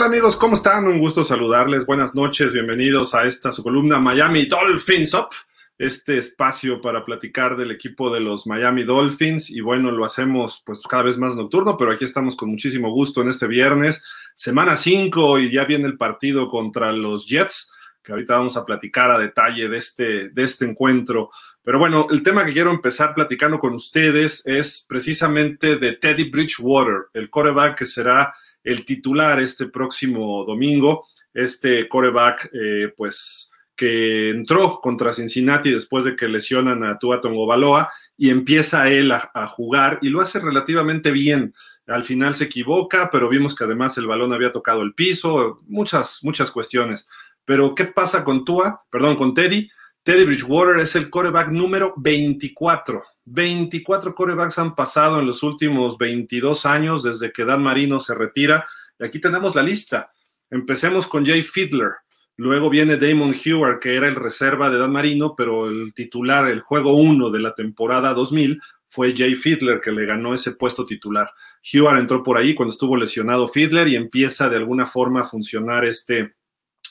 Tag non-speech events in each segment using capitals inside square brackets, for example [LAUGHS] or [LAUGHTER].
¿Qué tal amigos? ¿Cómo están? Un gusto saludarles. Buenas noches, bienvenidos a esta su columna Miami Dolphins Up, este espacio para platicar del equipo de los Miami Dolphins y bueno, lo hacemos pues cada vez más nocturno, pero aquí estamos con muchísimo gusto en este viernes, semana 5 y ya viene el partido contra los Jets, que ahorita vamos a platicar a detalle de este, de este encuentro. Pero bueno, el tema que quiero empezar platicando con ustedes es precisamente de Teddy Bridgewater, el coreback que será el titular este próximo domingo, este coreback, eh, pues que entró contra Cincinnati después de que lesionan a Tua Baloa y empieza él a, a, jugar y lo hace relativamente bien. Al final se equivoca, pero vimos que además el balón había tocado el piso, muchas, muchas cuestiones. Pero, ¿qué pasa con Tua? Perdón, con Teddy. Teddy Bridgewater es el coreback número 24 24 corebacks han pasado en los últimos 22 años desde que Dan Marino se retira. Y aquí tenemos la lista. Empecemos con Jay Fiedler. Luego viene Damon Hewer, que era el reserva de Dan Marino, pero el titular, el juego 1 de la temporada 2000, fue Jay Fiedler, que le ganó ese puesto titular. Hewer entró por ahí cuando estuvo lesionado Fiedler y empieza de alguna forma a funcionar este,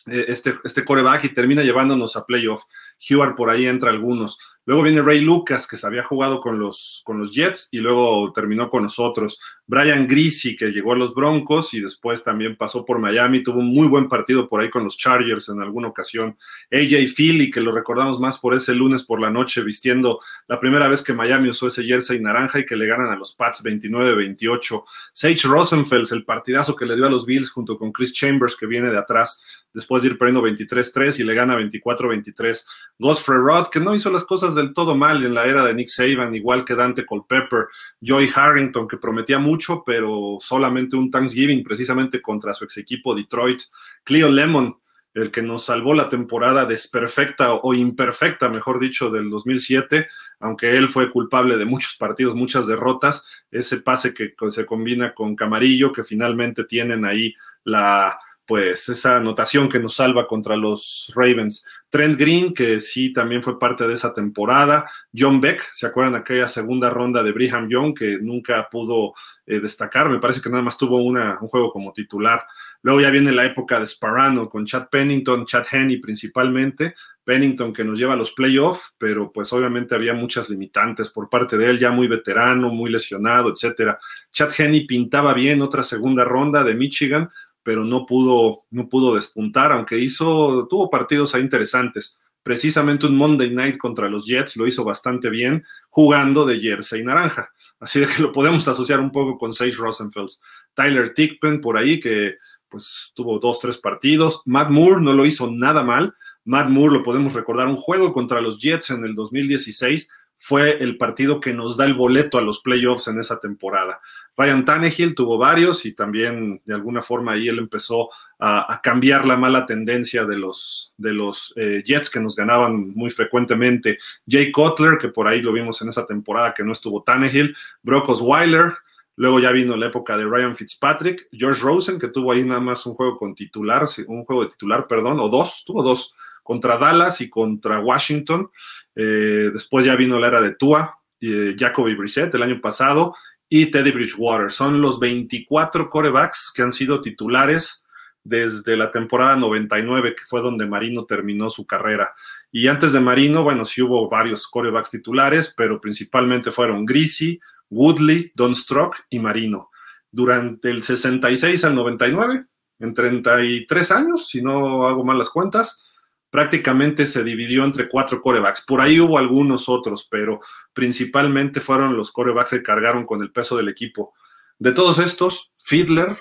este, este coreback y termina llevándonos a playoff. Hewer por ahí entra algunos. Luego viene Ray Lucas, que se había jugado con los, con los Jets y luego terminó con nosotros. Brian Greasy, que llegó a los Broncos y después también pasó por Miami, tuvo un muy buen partido por ahí con los Chargers en alguna ocasión. AJ Philly, que lo recordamos más por ese lunes por la noche, vistiendo la primera vez que Miami usó ese jersey naranja y que le ganan a los Pats 29-28. Sage Rosenfels, el partidazo que le dio a los Bills junto con Chris Chambers, que viene de atrás después de ir perdiendo 23-3 y le gana 24-23. Godfrey Rod, que no hizo las cosas del todo mal en la era de Nick Saban, igual que Dante Culpepper, Joey Harrington, que prometía mucho, pero solamente un Thanksgiving precisamente contra su ex equipo Detroit. Cleo Lemon, el que nos salvó la temporada desperfecta o imperfecta, mejor dicho, del 2007, aunque él fue culpable de muchos partidos, muchas derrotas, ese pase que se combina con Camarillo, que finalmente tienen ahí la pues esa anotación que nos salva contra los Ravens. Trent Green, que sí también fue parte de esa temporada. John Beck, ¿se acuerdan aquella segunda ronda de Brigham Young que nunca pudo eh, destacar? Me parece que nada más tuvo una, un juego como titular. Luego ya viene la época de Sparano con Chad Pennington, Chad Henney principalmente. Pennington que nos lleva a los playoffs, pero pues obviamente había muchas limitantes por parte de él, ya muy veterano, muy lesionado, etcétera. Chad Henney pintaba bien otra segunda ronda de Michigan, pero no pudo, no pudo despuntar, aunque hizo, tuvo partidos ahí interesantes. Precisamente un Monday Night contra los Jets lo hizo bastante bien, jugando de jersey naranja. Así de que lo podemos asociar un poco con Sage Rosenfels. Tyler Tickpen por ahí, que pues tuvo dos, tres partidos. Matt Moore no lo hizo nada mal. Matt Moore lo podemos recordar, un juego contra los Jets en el 2016 fue el partido que nos da el boleto a los playoffs en esa temporada. Ryan Tannehill tuvo varios y también de alguna forma ahí él empezó a, cambiar la mala tendencia de los, de los eh, Jets que nos ganaban muy frecuentemente. Jay Cutler, que por ahí lo vimos en esa temporada que no estuvo Tannehill, Brock Osweiler, luego ya vino la época de Ryan Fitzpatrick, George Rosen, que tuvo ahí nada más un juego con titular, un juego de titular, perdón, o dos, tuvo dos, contra Dallas y contra Washington. Eh, después ya vino la era de Tua, y Jacoby Brissett el año pasado, y Teddy Bridgewater. Son los 24 corebacks que han sido titulares desde la temporada 99, que fue donde Marino terminó su carrera. Y antes de Marino, bueno, sí hubo varios corebacks titulares, pero principalmente fueron Greasy, Woodley, Don Strock y Marino. Durante el 66 al 99, en 33 años, si no hago mal las cuentas, prácticamente se dividió entre cuatro corebacks. Por ahí hubo algunos otros, pero principalmente fueron los corebacks que cargaron con el peso del equipo. De todos estos, Fiedler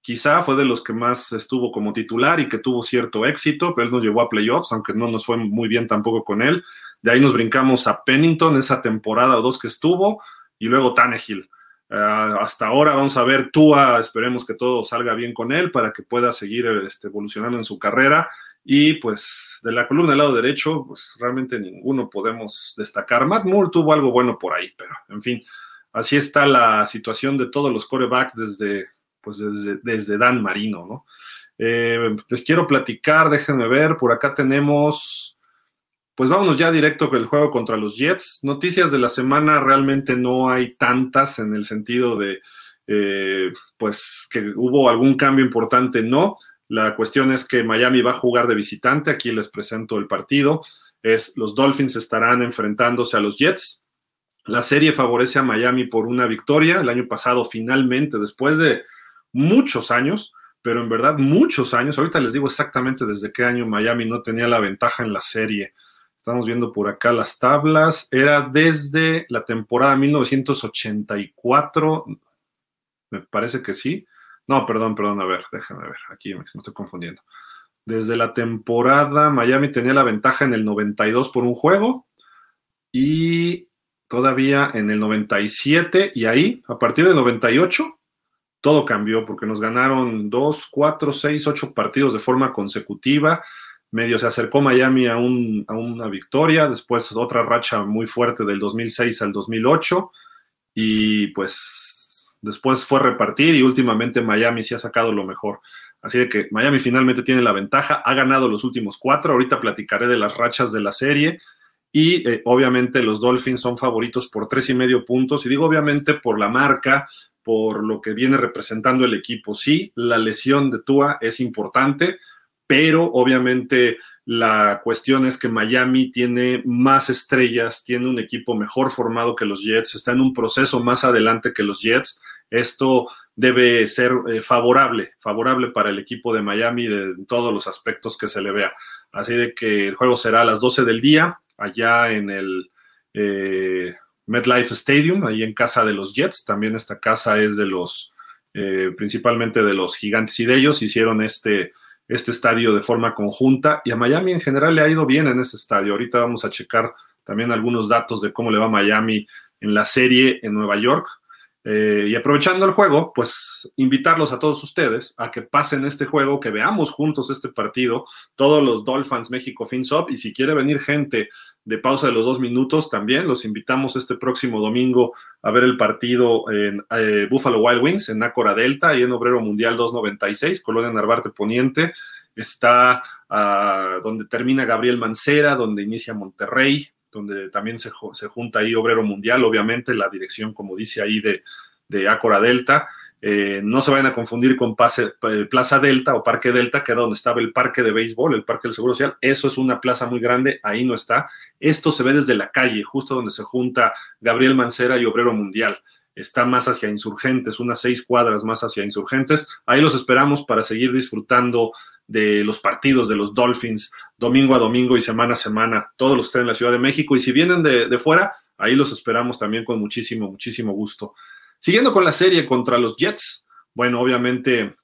quizá fue de los que más estuvo como titular y que tuvo cierto éxito, pero él nos llevó a playoffs, aunque no nos fue muy bien tampoco con él. De ahí nos brincamos a Pennington, esa temporada o dos que estuvo, y luego Tannehill. Uh, hasta ahora vamos a ver Tua, esperemos que todo salga bien con él para que pueda seguir este, evolucionando en su carrera y pues de la columna del lado derecho, pues realmente ninguno podemos destacar. Matt Moore tuvo algo bueno por ahí, pero en fin, así está la situación de todos los corebacks desde, pues desde, desde Dan Marino, ¿no? Eh, les quiero platicar, déjenme ver, por acá tenemos, pues vámonos ya directo con el juego contra los Jets. Noticias de la semana realmente no hay tantas en el sentido de eh, pues que hubo algún cambio importante, no. La cuestión es que Miami va a jugar de visitante. Aquí les presento el partido. Es los Dolphins estarán enfrentándose a los Jets. La serie favorece a Miami por una victoria. El año pasado, finalmente, después de muchos años, pero en verdad muchos años, ahorita les digo exactamente desde qué año Miami no tenía la ventaja en la serie. Estamos viendo por acá las tablas. Era desde la temporada 1984, me parece que sí. No, perdón, perdón, a ver, déjame ver, aquí me estoy confundiendo. Desde la temporada, Miami tenía la ventaja en el 92 por un juego y todavía en el 97 y ahí, a partir del 98, todo cambió porque nos ganaron dos, cuatro, seis, ocho partidos de forma consecutiva. Medio se acercó Miami a, a una victoria, después otra racha muy fuerte del 2006 al 2008 y pues después fue repartir y últimamente Miami sí ha sacado lo mejor. Así de que Miami finalmente tiene la ventaja, ha ganado los últimos cuatro, ahorita platicaré de las rachas de la serie y eh, obviamente los Dolphins son favoritos por tres y medio puntos y digo obviamente por la marca, por lo que viene representando el equipo. Sí, la lesión de Tua es importante, pero obviamente la cuestión es que Miami tiene más estrellas, tiene un equipo mejor formado que los Jets, está en un proceso más adelante que los Jets. Esto debe ser eh, favorable, favorable para el equipo de Miami de todos los aspectos que se le vea. Así de que el juego será a las 12 del día, allá en el eh, MetLife Stadium, ahí en casa de los Jets. También esta casa es de los, eh, principalmente de los gigantes y de ellos hicieron este, este estadio de forma conjunta y a Miami en general le ha ido bien en ese estadio. Ahorita vamos a checar también algunos datos de cómo le va a Miami en la serie en Nueva York. Eh, y aprovechando el juego, pues invitarlos a todos ustedes a que pasen este juego, que veamos juntos este partido, todos los Dolphins México FinSop, y si quiere venir gente de pausa de los dos minutos, también los invitamos este próximo domingo a ver el partido en eh, Buffalo Wild Wings, en Nácora Delta, y en Obrero Mundial 296, Colonia Narvarte Poniente, está ah, donde termina Gabriel Mancera, donde inicia Monterrey, donde también se, junta ahí Obrero Mundial, obviamente, la dirección, como dice ahí, de, de Acora Delta. Eh, no se vayan a confundir con eh, Plaza Delta o Parque Delta, que era donde estaba el parque de béisbol, el Parque del Seguro Social. Eso es una plaza muy grande, ahí no está. Esto se ve desde la calle, justo donde se junta Gabriel Mancera y Obrero Mundial. Está más hacia insurgentes, unas seis cuadras más hacia insurgentes. Ahí los esperamos para seguir disfrutando de los partidos de los Dolphins domingo a domingo y semana a semana, todos los que en la Ciudad de México. Y si vienen de, fuera, ahí los esperamos también con muchísimo, muchísimo gusto. Siguiendo con la serie contra los Jets, bueno, obviamente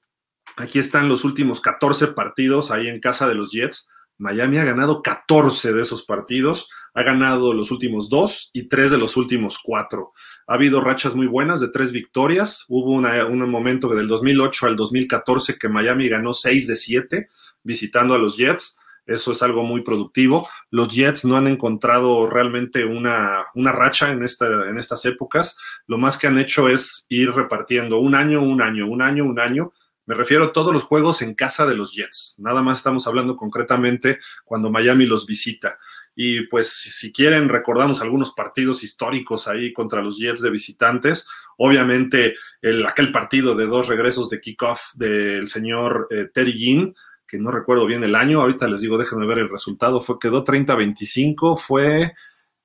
aquí están los últimos 14 partidos ahí en casa de los Jets. Miami ha ganado 14 de esos partidos, ha ganado los últimos dos y tres de los últimos cuatro. Ha habido rachas muy buenas de tres victorias. Hubo un momento del 2008 al 2014 que Miami ganó 6 de 7 visitando a los Jets. Eso es algo muy productivo. Los Jets no han encontrado realmente una, una racha en, esta, en estas épocas. Lo más que han hecho es ir repartiendo un año, un año, un año, un año. Me refiero a todos los juegos en casa de los Jets. Nada más estamos hablando concretamente cuando Miami los visita. Y pues si quieren, recordamos algunos partidos históricos ahí contra los Jets de visitantes. Obviamente el, aquel partido de dos regresos de kickoff del señor eh, Terry Ginn que no recuerdo bien el año, ahorita les digo, déjenme ver el resultado, fue quedó 30-25, fue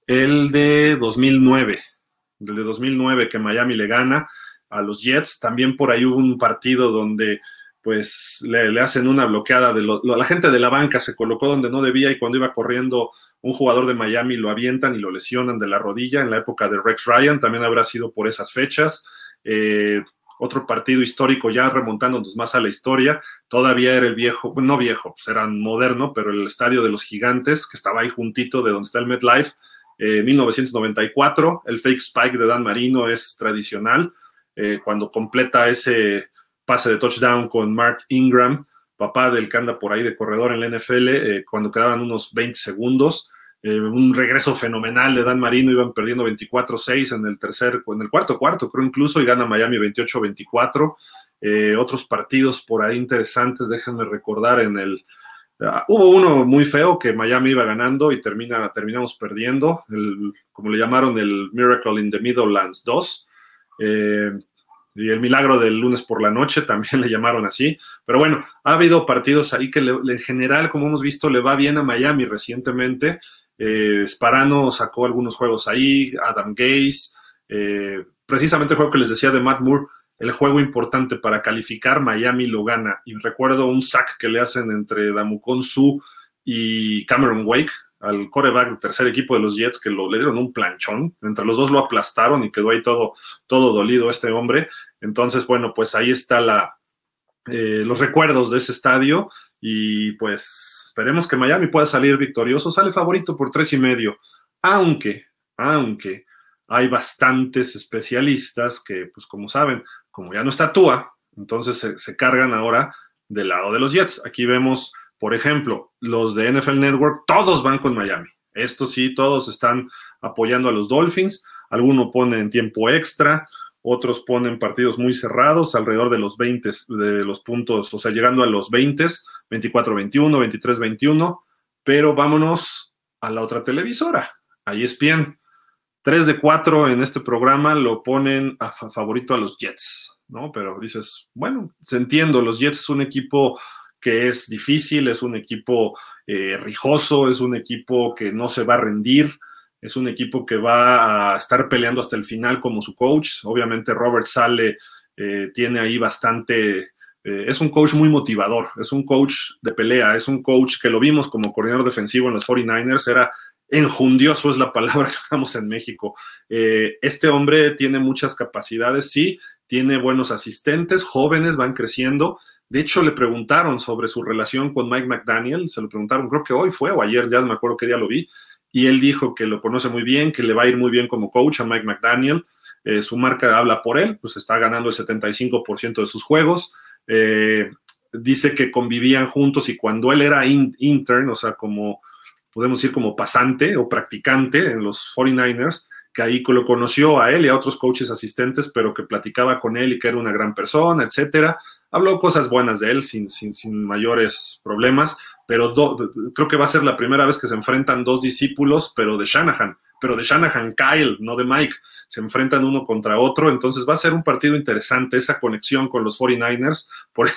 el de 2009, el de 2009 que Miami le gana a los Jets, también por ahí hubo un partido donde pues le, hacen una bloqueada de la gente de la banca se colocó donde no debía y cuando iba corriendo un jugador de Miami lo avientan y lo lesionan de la rodilla en la época de Rex Ryan, también habrá sido por esas fechas. Eh, otro partido histórico ya remontándonos más a la historia, todavía era el viejo, no viejo, pues era moderno, pero el estadio de los gigantes, que estaba ahí juntito de donde está el MetLife, eh, 1994, el fake spike de Dan Marino es tradicional, eh, cuando completa ese pase de touchdown con Mark Ingram, papá del que anda por ahí de corredor en la NFL, eh, cuando quedaban unos 20 segundos, eh, un regreso fenomenal de Dan Marino, iban perdiendo 24-6 en el tercer, en el cuarto cuarto, creo incluso, y gana Miami 28-24. Eh, otros partidos por ahí interesantes, déjenme recordar en el... Ah, hubo uno muy feo que Miami iba ganando y termina, terminamos perdiendo, el, como le llamaron el Miracle in the Middlelands 2. Eh, y el milagro del lunes por la noche [LAUGHS] también le llamaron así. Pero bueno, ha habido partidos ahí que en general, como hemos visto, le va bien a Miami recientemente. Eh, Sparano sacó algunos juegos ahí, Adam Gaze, eh, precisamente el juego que les decía de Matt Moore, el juego importante para calificar, Miami lo gana. Y recuerdo un sack que le hacen entre Damukon Su y Cameron Wake, al coreback tercer equipo de los Jets, que le dieron un planchón. Entre los dos lo aplastaron y quedó ahí todo, todo dolido este hombre. Entonces, bueno, pues ahí está la, eh, los recuerdos de ese estadio. Y pues esperemos que Miami pueda salir victorioso. Sale favorito por tres y medio. Aunque, aunque hay bastantes especialistas que, pues como saben, como ya no está Tua, entonces se, cargan ahora del lado de los Jets. Aquí vemos por ejemplo, los de NFL Network, todos van con Miami. Estos sí, todos están apoyando a los Dolphins. Algunos ponen tiempo extra, otros ponen partidos muy cerrados, alrededor de los 20 de los puntos, o sea, llegando a los 20, 24-21, 23-21. Pero vámonos a la otra televisora, ahí es bien. 3 de 4 en este programa lo ponen a favorito a los Jets, ¿no? Pero dices, bueno, se entiendo, los Jets es un equipo que es difícil, es un equipo eh, rijoso, es un equipo que no se va a rendir, es un equipo que va a estar peleando hasta el final como su coach. Obviamente Robert Sale eh, tiene ahí bastante, eh, es un coach muy motivador, es un coach de pelea, es un coach que lo vimos como coordinador defensivo en los 49ers, era enjundioso es la palabra que usamos en México. este hombre tiene muchas capacidades, sí, tiene buenos asistentes, jóvenes, van creciendo de hecho, le preguntaron sobre su relación con Mike McDaniel, se lo preguntaron, creo que hoy fue o ayer, ya no me acuerdo qué día lo vi, y él dijo que lo conoce muy bien, que le va a ir muy bien como coach a Mike McDaniel. Eh, su marca habla por él, pues está ganando el 75% de sus juegos. Eh, dice que convivían juntos y cuando él era intern, o sea, como podemos decir como pasante o practicante en los 49ers, que ahí lo conoció a él y a otros coaches asistentes, pero que platicaba con él y que era una gran persona, etcétera habló cosas buenas de él sin, sin, sin mayores problemas, pero creo que va a ser la primera vez que se enfrentan dos discípulos, pero de Shanahan, pero de Shanahan Kyle, no de Mike. Se enfrentan uno contra otro, entonces va a ser un partido interesante esa conexión con los 49ers. Por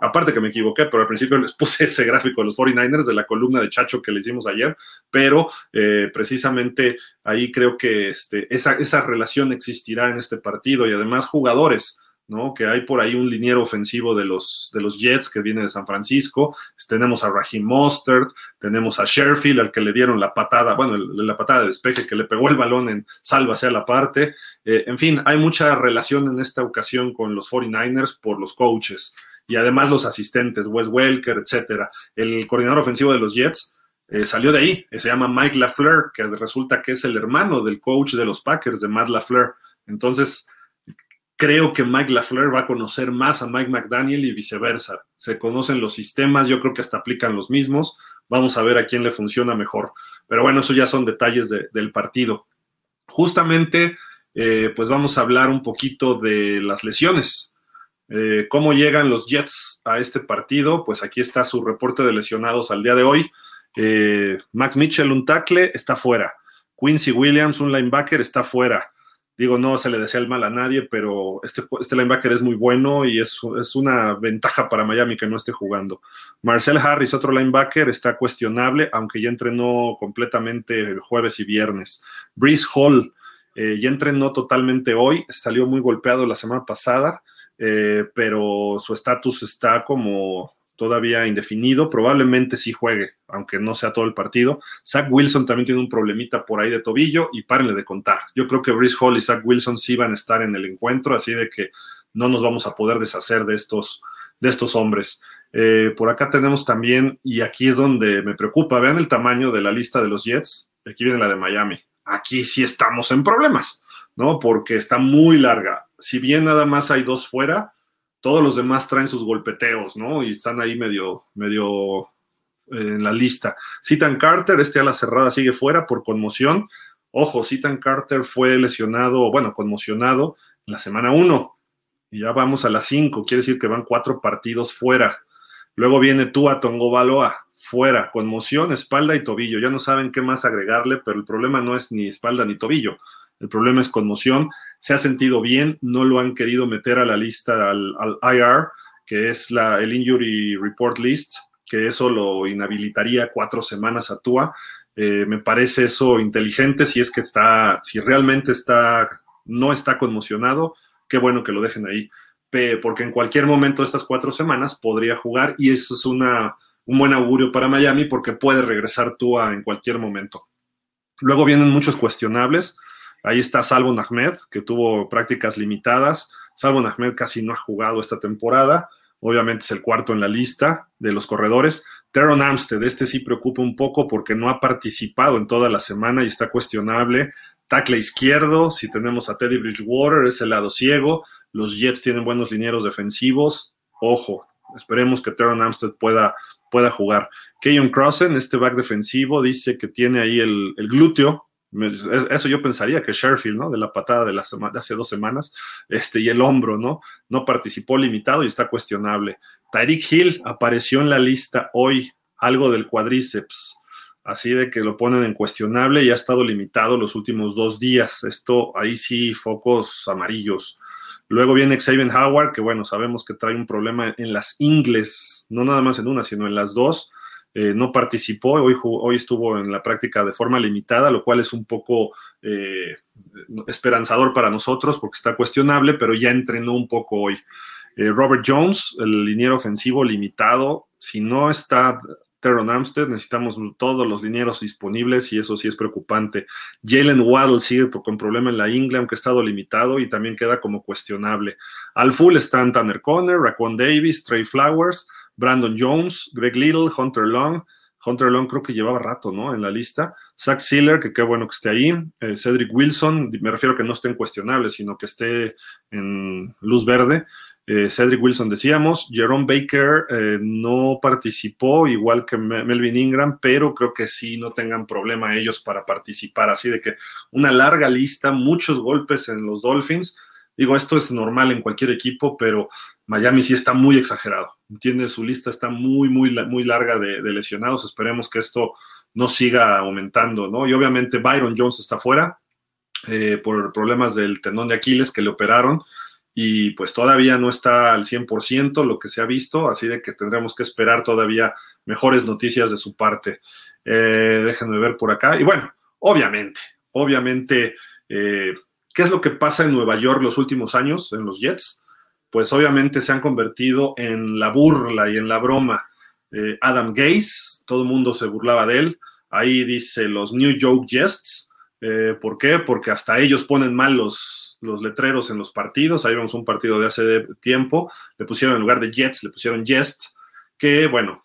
aparte que me equivoqué, pero al principio les puse [LAUGHS] ese gráfico de los 49ers de la columna de Chacho que le hicimos ayer, pero eh, precisamente ahí creo que este, esa, esa relación existirá en este partido y además jugadores ¿no? Que hay por ahí un liniero ofensivo de los, de los Jets que viene de San Francisco. Tenemos a Raheem Mostert, tenemos a Sherfield, al que le dieron la patada, bueno, la patada de despeje que le pegó el balón en salva hacia la parte. Eh, en fin, hay mucha relación en esta ocasión con los 49ers por los coaches y además los asistentes, Wes Welker, etcétera. El coordinador ofensivo de los Jets. Eh, salió de ahí, se llama Mike LaFleur, que resulta que es el hermano del coach de los Packers, de Matt LaFleur. Entonces, creo que Mike LaFleur va a conocer más a Mike McDaniel y viceversa. Se conocen los sistemas, yo creo que hasta aplican los mismos. Vamos a ver a quién le funciona mejor. Pero bueno, eso ya son detalles del partido. Justamente, eh, pues vamos a hablar un poquito de las lesiones. Eh, ¿Cómo llegan los Jets a este partido? Pues aquí está su reporte de lesionados al día de hoy. Eh, Max Mitchell, un tackle, está fuera. Quincy Williams, un linebacker, está fuera. Digo, no se le desea el mal a nadie, pero este, este linebacker es muy bueno y es, es, una ventaja para Miami que no esté jugando. Marcel Harris, otro linebacker, está cuestionable, aunque ya entrenó completamente el jueves y viernes. Breeze Hall eh, ya entrenó totalmente hoy, salió muy golpeado la semana pasada, eh, pero su estatus está como todavía indefinido, probablemente sí juegue, aunque no sea todo el partido. Zach Wilson también tiene un problemita por ahí de tobillo y párenle de contar. Yo creo que Brice Hall y Zach Wilson sí van a estar en el encuentro, así de que no nos vamos a poder deshacer de estos, de estos hombres. Eh, por acá tenemos también, y aquí es donde me preocupa, vean el tamaño de la lista de los Jets, aquí viene la de Miami. Aquí sí estamos en problemas, ¿no? Porque está muy larga. Si bien nada más hay dos fuera, todos los demás traen sus golpeteos, ¿no? Y están ahí medio, medio eh, en la lista. Citan Carter, este a la cerrada sigue fuera por conmoción. Ojo, Citan Carter fue lesionado, bueno, conmocionado la semana 1. Y ya vamos a las 5, quiere decir que van cuatro partidos fuera. Luego viene Tua Tongo Baloa, fuera, conmoción, espalda y tobillo. Ya no saben qué más agregarle, pero el problema no es ni espalda ni tobillo. El problema es conmoción. Se ha sentido bien, no lo han querido meter a la lista al, IR, que es la, el Injury Report List, que eso lo inhabilitaría cuatro semanas a Tua. Eh, me parece eso inteligente si es que está, si realmente está, no está conmocionado, qué bueno que lo dejen ahí, porque en cualquier momento de estas cuatro semanas podría jugar y eso es una, un buen augurio para Miami porque puede regresar Tua en cualquier momento. Luego vienen muchos cuestionables. Ahí está Salvo Ahmed, que tuvo prácticas limitadas. Salvo Ahmed casi no ha jugado esta temporada. Obviamente es el cuarto en la lista de los corredores. Teron Armstead, este sí preocupa un poco porque no ha participado en toda la semana y está cuestionable. Tackle izquierdo, si tenemos a Teddy Bridgewater, es el lado ciego. Los Jets tienen buenos linieros defensivos. Ojo, esperemos que Teron Armstead pueda, pueda jugar. Keyon Crossen, este back defensivo, dice que tiene ahí el, glúteo. Eso yo pensaría que Sherfield, ¿no? De la patada de, la de hace dos semanas, este, y el hombro, ¿no? No participó limitado y está cuestionable. Tyreek Hill apareció en la lista hoy, algo del cuadríceps, así de que lo ponen en cuestionable y ha estado limitado los últimos dos días. Esto, ahí sí, focos amarillos. Luego viene Xavier Howard, que bueno, sabemos que trae un problema en las ingles, no nada más en una, sino en las dos. Eh, no participó, hoy, hoy estuvo en la práctica de forma limitada, lo cual es un poco eh, esperanzador para nosotros porque está cuestionable, pero ya entrenó un poco hoy. Eh, Robert Jones, el liniero ofensivo limitado. Si no está Teron Armstead, necesitamos todos los linieros disponibles y eso sí es preocupante. Jalen Waddle sigue con problema en la ingle, aunque ha estado limitado y también queda como cuestionable. Al full están Tanner Conner, Raquan Davis, Trey Flowers, Brandon Jones, Greg Little, Hunter Long. Hunter Long creo que llevaba rato, ¿no? En la lista. Zach Sealer, que qué bueno que esté ahí. Eh, Cedric Wilson, me refiero a que no esté en cuestionable, sino que esté en luz verde. Eh, Cedric Wilson decíamos, Jerome Baker eh, no participó, igual que Melvin Ingram, pero creo que sí no tengan problema ellos para participar. Así de que una larga lista, muchos golpes en los Dolphins. Digo, esto es normal en cualquier equipo, pero Miami sí está muy exagerado. Entiende, su lista está muy, muy, muy larga de, lesionados. Esperemos que esto no siga aumentando, ¿no? Y obviamente Byron Jones está fuera eh, por problemas del tendón de Aquiles que le operaron y pues todavía no está al 100% lo que se ha visto, así de que tendremos que esperar todavía mejores noticias de su parte. Eh, déjenme ver por acá. Y bueno, obviamente, obviamente, eh, ¿qué es lo que pasa en Nueva York los últimos años en los Jets? Pues obviamente se han convertido en la burla y en la broma. Eh, Adam Gaze, todo el mundo se burlaba de él. Ahí dice los New Joke Jests. ¿Por qué? Porque hasta ellos ponen mal los, los letreros en los partidos. Ahí vemos un partido de hace tiempo. Le pusieron en lugar de Jets, le pusieron Jest, que bueno,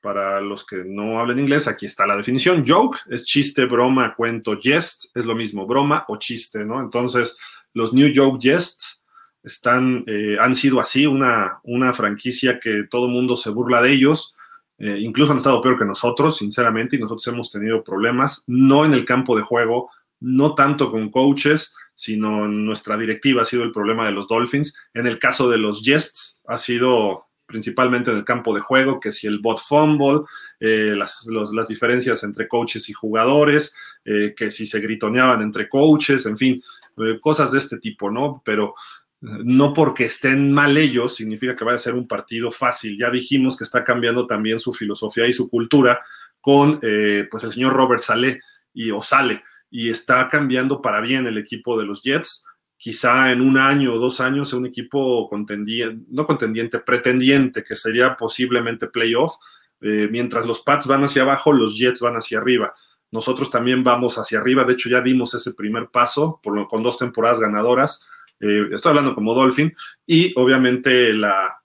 para los que no hablen inglés, aquí está la definición. Joke es chiste, broma, cuento. Jest es lo mismo, broma o chiste, ¿no? Entonces, los New Joke Jests están, eh, han sido así, una, una franquicia que todo el mundo se burla de ellos. Eh, incluso han estado peor que nosotros, sinceramente, y nosotros hemos tenido problemas, no en el campo de juego, no tanto con coaches, sino nuestra directiva ha sido el problema de los Dolphins. En el caso de los Jests, ha sido principalmente en el campo de juego, que si el bot fumble, eh, las, diferencias entre coaches y jugadores, eh, que si se gritoneaban entre coaches, en fin, eh, cosas de este tipo, ¿no? Pero no porque estén mal ellos significa que vaya a ser un partido fácil. Ya dijimos que está cambiando también su filosofía y su cultura con pues el señor Robert Saleh y Osale y está cambiando para bien el equipo de los Jets. Quizá en un año o dos años un equipo contendiente, no contendiente, pretendiente, que sería posiblemente playoff. Eh, mientras los Pats van hacia abajo, los Jets van hacia arriba. Nosotros también vamos hacia arriba. De hecho, ya dimos ese primer paso con dos temporadas ganadoras. Eh, estoy hablando como Dolphin. Y obviamente la,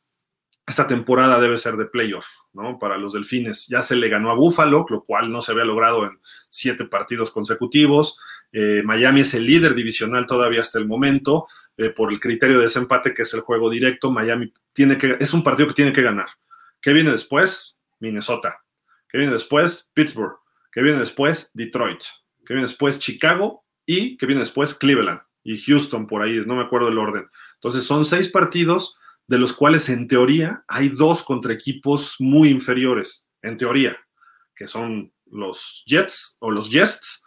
esta temporada debe ser de playoff, ¿no? Para los delfines. Ya se le ganó a Buffalo, lo cual no se había logrado en siete partidos consecutivos. Eh, Miami es el líder divisional todavía hasta el momento, eh, por el criterio de desempate, que es el juego directo. Miami tiene que, es un partido que tiene que ganar. ¿Qué viene después? Minnesota. ¿Qué viene después? Pittsburgh. ¿Qué viene después? Detroit. ¿Qué viene después? Chicago. Y ¿qué viene después? Cleveland. Y Houston por ahí, no me acuerdo el orden. Entonces son seis partidos de los cuales en teoría hay dos contra equipos muy inferiores, en teoría, que son los Jets o los Jets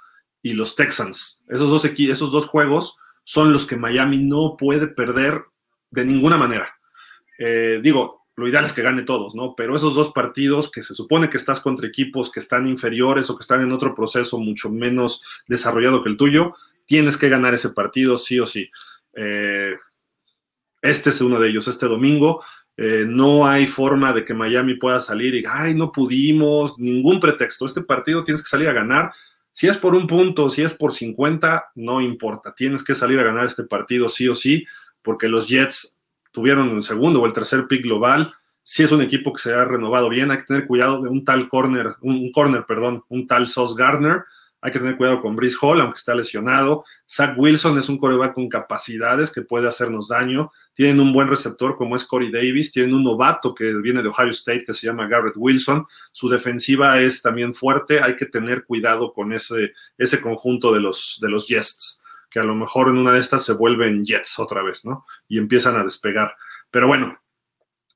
y los Texans. Esos dos, esos dos juegos son los que Miami no puede perder de ninguna manera. Eh, digo, lo ideal es que gane todos, ¿no? Pero esos dos partidos que se supone que estás contra equipos que están inferiores o que están en otro proceso mucho menos desarrollado que el tuyo, tienes que ganar ese partido sí o sí. Eh, este es uno de ellos, este domingo. Eh, no hay forma de que Miami pueda salir y, ay, no pudimos, ningún pretexto. Este partido tienes que salir a ganar. Si es por un punto, si es por 50, no importa. Tienes que salir a ganar este partido sí o sí, porque los Jets tuvieron el segundo o el tercer pick global. Si es un equipo que se ha renovado bien, hay que tener cuidado de un tal corner, un, corner, perdón, un tal Sos Gardner. Hay que tener cuidado con Brice Hall, aunque está lesionado. Zach Wilson es un coreback con capacidades que puede hacernos daño. Tienen un buen receptor como es Corey Davis. Tienen un novato que viene de Ohio State que se llama Garrett Wilson. Su defensiva es también fuerte. Hay que tener cuidado con ese, ese conjunto de los, de los Jets que a lo mejor en una de estas se vuelven Jets otra vez, ¿no? Y empiezan a despegar. Pero bueno,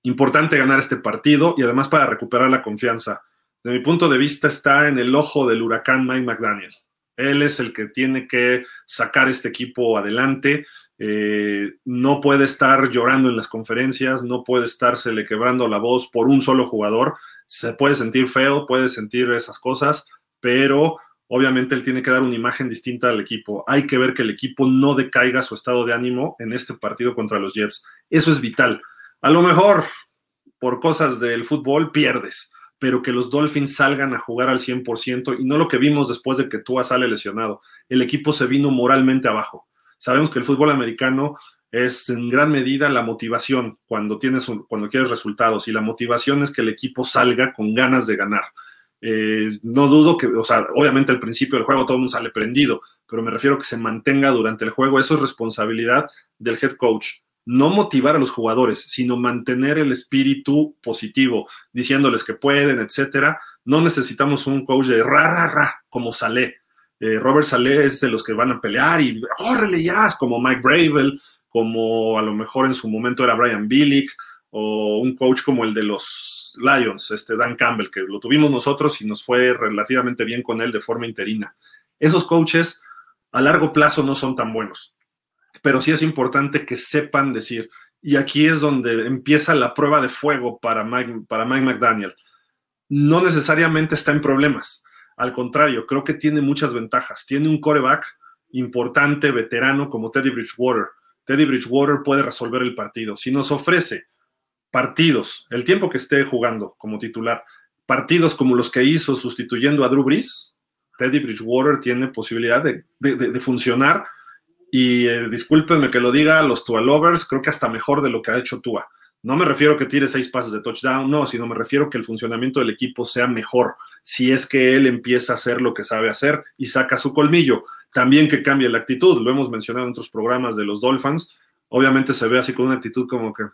importante ganar este partido y además para recuperar la confianza. De mi punto de vista está en el ojo del huracán Mike McDaniel. Él es el que tiene que sacar este equipo adelante. Eh, no puede estar llorando en las conferencias, no puede estársele quebrando la voz por un solo jugador. Se puede sentir feo, puede sentir esas cosas, pero obviamente él tiene que dar una imagen distinta al equipo. Hay que ver que el equipo no decaiga su estado de ánimo en este partido contra los Jets. Eso es vital. A lo mejor, por cosas del fútbol, pierdes, pero que los Dolphins salgan a jugar al 100% y no lo que vimos después de que Tua sale lesionado. El equipo se vino moralmente abajo. Sabemos que el fútbol americano es en gran medida la motivación cuando tienes cuando quieres resultados y la motivación es que el equipo salga con ganas de ganar eh, no dudo que, o sea, obviamente al principio del juego todo el mundo sale prendido, pero me refiero a que se mantenga durante el juego. Eso es responsabilidad del head coach. No motivar a los jugadores, sino mantener el espíritu positivo, diciéndoles que pueden, etcétera. No necesitamos un coach de ra, ra, ra, como Saleh. Eh, Robert Saleh es de los que van a pelear y órale ya, como Mike Bravel, como a lo mejor en su momento era Brian Billick, o un coach como el de los Lions, este Dan Campbell, que lo tuvimos nosotros y nos fue relativamente bien con él de forma interina. Esos coaches a largo plazo no son tan buenos, pero sí es importante que sepan decir, y aquí es donde empieza la prueba de fuego para Mike, para Mike McDaniel. No necesariamente está en problemas, al contrario, creo que tiene muchas ventajas. Tiene un coreback importante, veterano como Teddy Bridgewater. Teddy Bridgewater puede resolver el partido. Si nos ofrece partidos, el tiempo que esté jugando como titular, partidos como los que hizo sustituyendo a Drew Brees, Teddy Bridgewater tiene posibilidad de, funcionar. Y eh, discúlpenme que lo diga, los Tua Lovers, creo que hasta mejor de lo que ha hecho Tua. No me refiero que tire seis pases de touchdown, no, sino me refiero que el funcionamiento del equipo sea mejor si es que él empieza a hacer lo que sabe hacer y saca su colmillo. También que cambie la actitud, lo hemos mencionado en otros programas de los Dolphins. Obviamente se ve así con una actitud como que,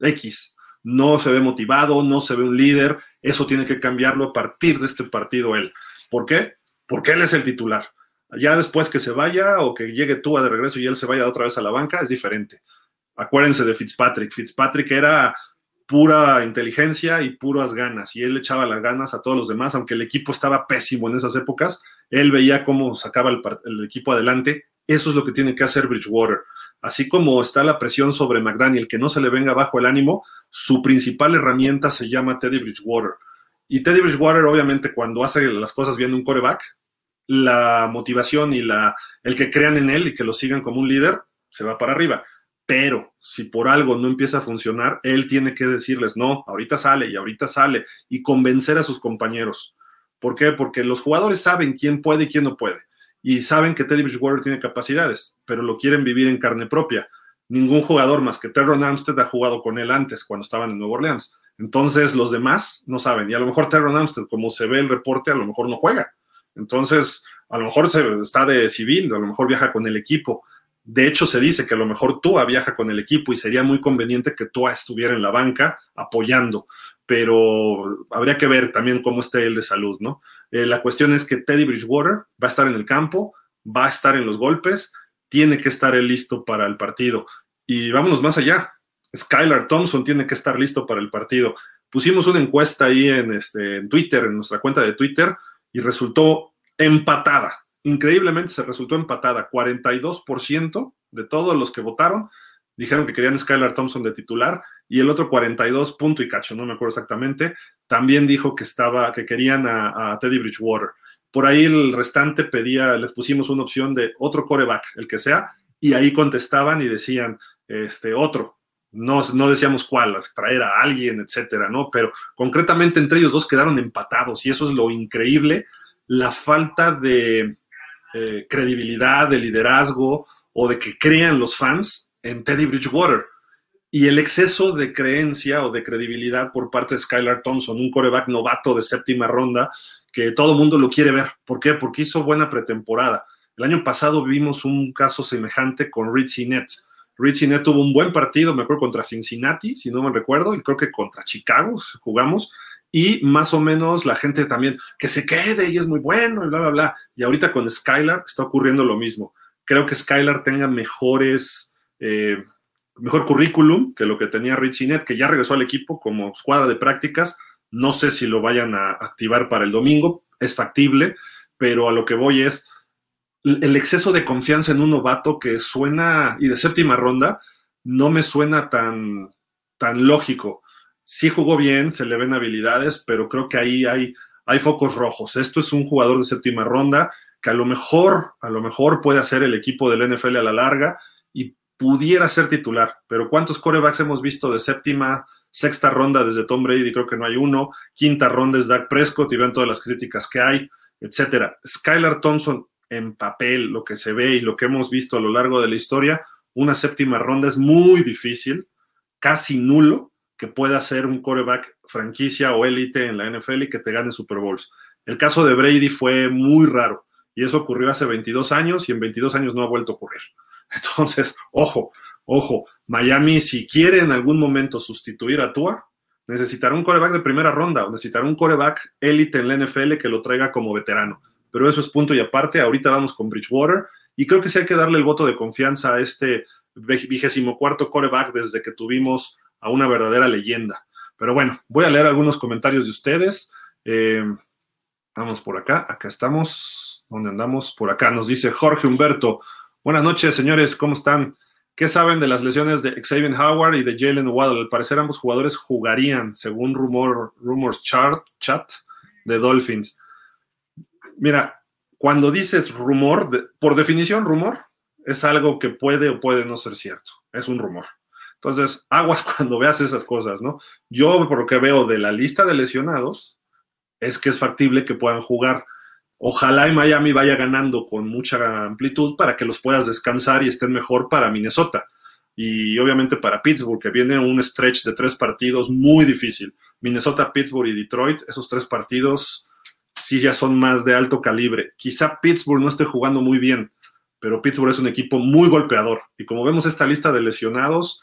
X. No se ve motivado, no se ve un líder. Eso tiene que cambiarlo a partir de este partido él. ¿Por qué? Porque él es el titular. Ya después que se vaya o que llegue tú de regreso y él se vaya otra vez a la banca, es diferente. Acuérdense de Fitzpatrick. Fitzpatrick era pura inteligencia y puras ganas, y él echaba las ganas a todos los demás, aunque el equipo estaba pésimo en esas épocas, él veía cómo sacaba el, el equipo adelante. Eso es lo que tiene que hacer Bridgewater así como está la presión sobre McDaniel, que no se le venga bajo el ánimo, su principal herramienta se llama Teddy Bridgewater. Y Teddy Bridgewater, obviamente, cuando hace las cosas bien un coreback, la motivación y la, el que crean en él y que lo sigan como un líder, se va para arriba. Pero si por algo no empieza a funcionar, él tiene que decirles, no, ahorita sale y ahorita sale, y convencer a sus compañeros. ¿Por qué? Porque los jugadores saben quién puede y quién no puede y saben que Teddy Bridgewater tiene capacidades, pero lo quieren vivir en carne propia. Ningún jugador más que Terron Armstead ha jugado con él antes, cuando estaban en Nueva Orleans. Entonces, los demás no saben. Y a lo mejor Terron Armstead, como se ve el reporte, a lo mejor no juega. Entonces, a lo mejor está de civil, a lo mejor viaja con el equipo. De hecho, se dice que a lo mejor Tua viaja con el equipo y sería muy conveniente que Tua estuviera en la banca apoyando, pero habría que ver también cómo esté él de salud, ¿no? Eh, la cuestión es que Teddy Bridgewater va a estar en el campo, va a estar en los golpes, tiene que estar él listo para el partido. Y vámonos más allá. Skylar Thompson tiene que estar listo para el partido. Pusimos una encuesta ahí en, este, en Twitter, en nuestra cuenta de Twitter, y resultó empatada. increíblemente se resultó empatada. 42% de todos los que votaron dijeron que querían Skylar Thompson de titular y el otro 42 punto y cacho, no me acuerdo exactamente, también dijo que estaba, que querían a, Teddy Bridgewater. Por ahí el restante pedía, les pusimos una opción de otro coreback, el que sea, y ahí contestaban y decían, este, otro. No, no decíamos cuál, traer a alguien, etcétera, ¿no? Pero concretamente entre ellos dos quedaron empatados y eso es lo increíble, la falta de eh, credibilidad, de liderazgo o de que crean los fans en Teddy Bridgewater y el exceso de creencia o de credibilidad por parte de Skylar Thompson, un coreback novato de séptima ronda, que todo el mundo lo quiere ver. ¿Por qué? Porque hizo buena pretemporada. El año pasado vimos un caso semejante con Richie Nett. Richie Nett tuvo un buen partido, me acuerdo, contra Cincinnati, si no me recuerdo, y creo que contra Chicago jugamos, y más o menos la gente también, que se quede y es muy bueno, y bla, bla, bla. Y ahorita con Skylar está ocurriendo lo mismo. Creo que Skylar tenga mejores... Eh, mejor currículum que lo que tenía Richie Net, que ya regresó al equipo como escuadra de prácticas. No sé si lo vayan a activar para el domingo, es factible, pero a lo que voy es el exceso de confianza en un novato que suena, y de séptima ronda, no me suena tan, tan lógico. Sí jugó bien, se le ven habilidades, pero creo que ahí hay, hay focos rojos. Esto es un jugador de séptima ronda que a lo mejor, a lo mejor puede hacer el equipo del NFL a la larga y pudiera ser titular, pero ¿cuántos corebacks hemos visto de séptima, sexta ronda desde Tom Brady? Creo que no hay uno. Quinta ronda es Dak Prescott y vean todas las críticas que hay, etcétera. Skylar Thompson en papel, lo que se ve y lo que hemos visto a lo largo de la historia, una séptima ronda es muy difícil, casi nulo, que pueda ser un coreback franquicia o élite en la NFL y que te gane Super Bowls. El caso de Brady fue muy raro y eso ocurrió hace 22 años y en 22 años no ha vuelto a ocurrir. [LAUGHS] Entonces, ojo, ojo, Miami si quiere en algún momento sustituir a Tua, necesitará un coreback de primera ronda o necesitará un coreback élite en la NFL que lo traiga como veterano. Pero eso es punto y aparte. Ahorita vamos con Bridgewater y creo que sí hay que darle el voto de confianza a este vigésimo cuarto coreback desde que tuvimos a una verdadera leyenda. Pero bueno, voy a leer algunos comentarios de ustedes. Eh, vamos por acá, acá estamos. ¿Dónde andamos? Por acá nos dice Jorge Humberto. Buenas noches, señores, ¿cómo están? ¿Qué saben de las lesiones de Xavier Howard y de Jalen Waddle? Al parecer ambos jugadores jugarían, según rumor, rumors chart, chat de Dolphins. Mira, cuando dices rumor, por definición rumor, es algo que puede o puede no ser cierto. Es un rumor. Entonces, aguas [LAUGHS] cuando veas esas cosas, ¿no? Yo, por lo que veo de la lista de lesionados, es que es factible que puedan jugar. Ojalá y Miami vaya ganando con mucha amplitud para que los puedas descansar y estén mejor para Minnesota. Y obviamente para Pittsburgh, que viene un stretch de tres partidos muy difícil. Minnesota, Pittsburgh y Detroit, esos tres partidos sí ya son más de alto calibre. Quizá Pittsburgh no esté jugando muy bien, pero Pittsburgh es un equipo muy golpeador. Y como vemos esta lista de lesionados,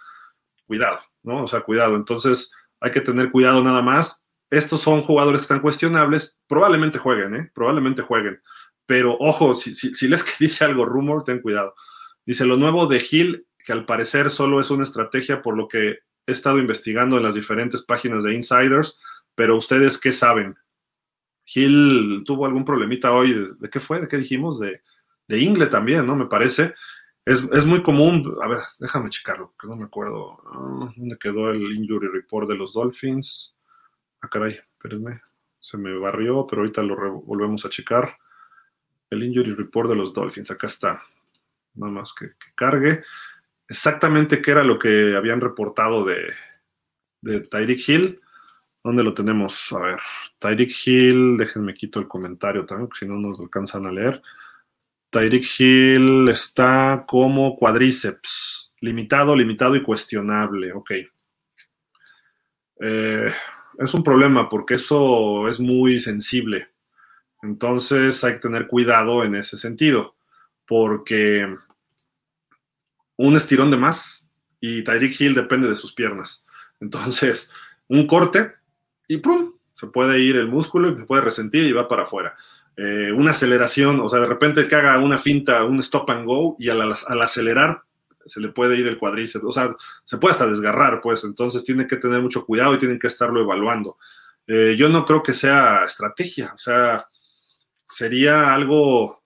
cuidado, ¿no? O sea, cuidado. Entonces hay que tener cuidado nada más estos son jugadores que están cuestionables, probablemente jueguen, ¿eh? Probablemente jueguen. Pero ojo, si, si, les [LAUGHS] dice algo rumor, ten cuidado. Dice lo nuevo de Hill, que al parecer solo es una estrategia por lo que he estado investigando en las diferentes páginas de insiders, pero ustedes qué saben. Hill tuvo algún problemita hoy, ¿de, qué fue? ¿De qué dijimos? De, de Ingle también, ¿no? Me parece. Es, es, muy común, a ver, déjame checarlo, que no me acuerdo. Ah, ¿Dónde quedó el injury report de los Dolphins? Ah, caray, espérenme. Se me barrió, pero ahorita lo volvemos a checar. El injury report de los Dolphins, acá está. Nada más que, cargue. Exactamente qué era lo que habían reportado de, de Tyreek Hill. ¿Dónde lo tenemos? A ver, Tyreek Hill, déjenme quito el comentario también, porque si no nos alcanzan a leer. Tyreek Hill está como cuadríceps, limitado, limitado y cuestionable. Ok. Eh, es un problema porque eso es muy sensible. Entonces hay que tener cuidado en ese sentido, porque un estirón de más y Tyreek Hill depende de sus piernas. Entonces, un corte y ¡pum! Se puede ir el músculo y se puede resentir y va para afuera. Eh, una aceleración, o sea, de repente que haga una finta, un stop and go y al, al acelerar se le puede ir el cuadríceps, o sea, se puede hasta desgarrar, pues, entonces tiene que tener mucho cuidado y tienen que estarlo evaluando. Eh, yo no creo que sea estrategia, o sea, sería algo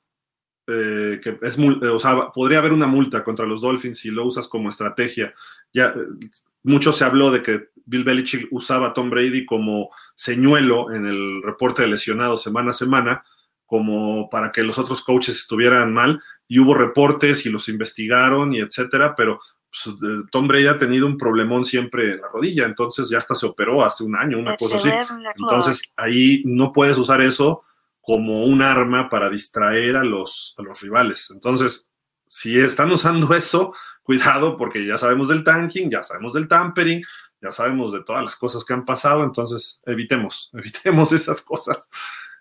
eh, que es, o sea, podría haber una multa contra los Dolphins si lo usas como estrategia. Ya, mucho se habló de que Bill Belichick usaba a Tom Brady como señuelo en el reporte de lesionados semana a semana, como para que los otros coaches estuvieran mal, y hubo reportes y los investigaron y etcétera, pero pues, Tom Brady ha tenido un problemón siempre en la rodilla, entonces ya hasta se operó hace un año, una cosa así. Entonces ahí no puedes usar eso como un arma para distraer a los, a los rivales. Entonces, si están usando eso, cuidado porque ya sabemos del tanking, ya sabemos del tampering, ya sabemos de todas las cosas que han pasado, entonces evitemos, [LAUGHS] evitemos esas cosas.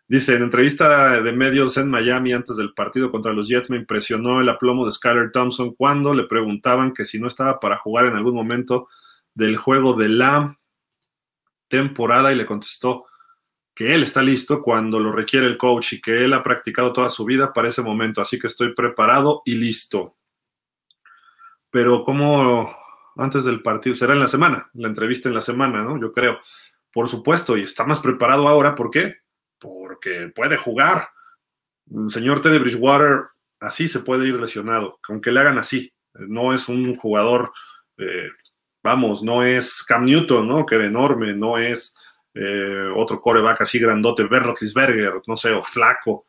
Dice, en entrevista de medios en Miami antes del partido contra los Jets me impresionó el aplomo de Skyler Thompson cuando le preguntaban que si no estaba para jugar en algún momento del juego de la temporada y le contestó que él está listo cuando lo requiere el coach y que él ha practicado toda su vida para ese momento, así que estoy preparado y listo. Pero como antes del partido, será en la semana, la entrevista en la semana, ¿no? Yo creo. Por supuesto, y está más preparado ahora, ¿por qué? porque puede jugar. El señor Teddy Bridgewater así se puede ir lesionado, aunque le hagan así. No es un jugador, eh, vamos, no es Cam Newton, ¿no? Que era enorme, no es eh, otro coreback así grandote, Ben Roethlisberger, no sé, o flaco.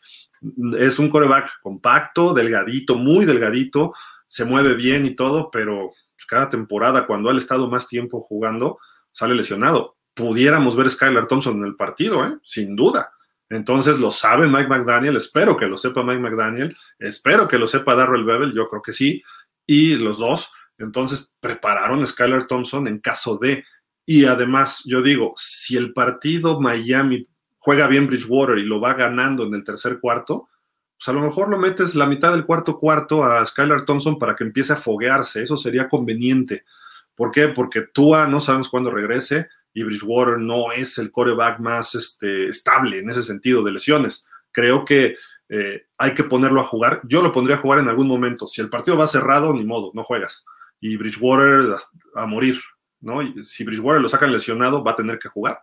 Es un coreback compacto, delgadito, muy delgadito, se mueve bien y todo, pero pues, cada temporada, cuando ha estado más tiempo jugando, sale lesionado. Pudiéramos ver Skylar Thompson en el partido, ¿eh? sin duda. Entonces lo sabe Mike McDaniel, espero que lo sepa Mike McDaniel, espero que lo sepa Darrell Bevel, yo creo que sí, y los dos. Entonces prepararon a Skylar Thompson en caso de. Y además, yo digo, si el partido Miami juega bien Bridgewater y lo va ganando en el tercer cuarto, a lo mejor lo metes la mitad del cuarto cuarto a Skylar Thompson para que empiece a foguearse. Eso sería conveniente. ¿Por qué? Porque Tua no sabemos cuándo regrese y Bridgewater no es el coreback más este, estable en ese sentido de lesiones. Creo que eh, hay que ponerlo a jugar. Yo lo pondría a jugar en algún momento. Si el partido va cerrado, ni modo, no juegas. Y Bridgewater a, morir, ¿no? Y si Bridgewater lo sacan lesionado, va a tener que jugar.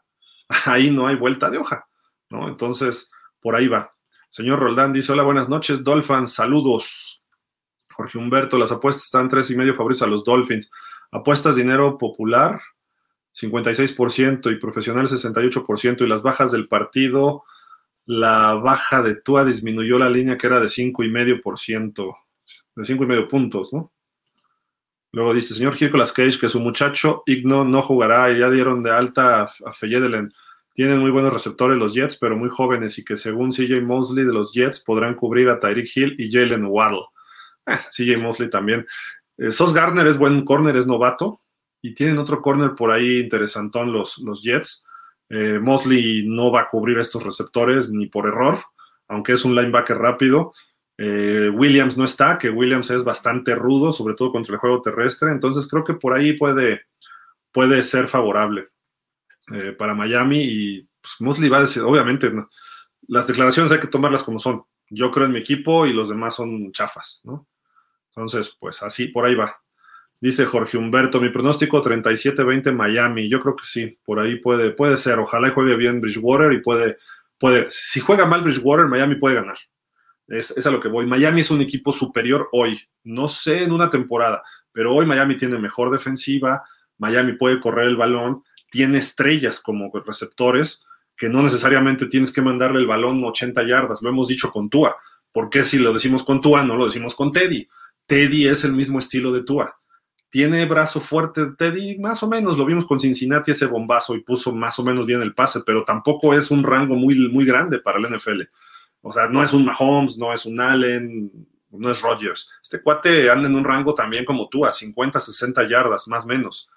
[LAUGHS] Ahí no hay vuelta de hoja, ¿no? Entonces, por ahí va. Señor Roldán dice: Hola, buenas noches, Dolphins, saludos. Jorge Humberto, las apuestas están tres y medio favoritos a los Dolphins. Apuestas dinero popular, 56% y profesional 68% y las bajas del partido, la baja de Tua disminuyó la línea que era de 5,5%, de 5,5 puntos, ¿no? Luego dice, señor Nicolas Cage, que su muchacho Igno no jugará y ya dieron de alta a Feyedelen. Tienen muy buenos receptores los Jets, pero muy jóvenes y que según CJ Mosley de los Jets podrán cubrir a Tyreek Hill y Jalen Waddle. Eh, CJ Mosley también. Eh, Sos Garner es buen corner, es novato y tienen otro corner por ahí interesantón los, los Jets. Eh, Mosley no va a cubrir estos receptores ni por error, aunque es un linebacker rápido. Williams no está, que Williams es bastante rudo, sobre todo contra el juego terrestre, entonces creo que por ahí puede, puede ser favorable eh, para Miami y pues, Mosley va a decir, obviamente, las declaraciones hay que tomarlas como son. Yo creo en mi equipo y los demás son chafas, ¿no? Entonces, pues así, por ahí va. Dice Jorge Humberto, mi pronóstico 37-20 Miami. Yo creo que sí, por ahí puede, puede ser. Ojalá juegue bien Bridgewater y puede, puede. Si juega mal Bridgewater, Miami puede ganar. Es, es a lo que voy. Miami es un equipo superior hoy. No sé en una temporada, pero hoy Miami tiene mejor defensiva. Miami puede correr el balón. Tiene estrellas como receptores que no necesariamente tienes que mandarle el balón 80 yardas. Lo hemos dicho con Tua. ¿Por qué si lo decimos con Tua no lo decimos con Teddy? Teddy es el mismo estilo de Tua tiene brazo fuerte Teddy, más o menos, lo vimos con Cincinnati ese bombazo y puso más o menos bien el pase, pero tampoco es un rango muy, muy grande para el NFL. O sea, no es un Mahomes, no es un Allen, no es Rodgers. Este cuate anda en un rango también como tú, a 50, 60 yardas, más o menos.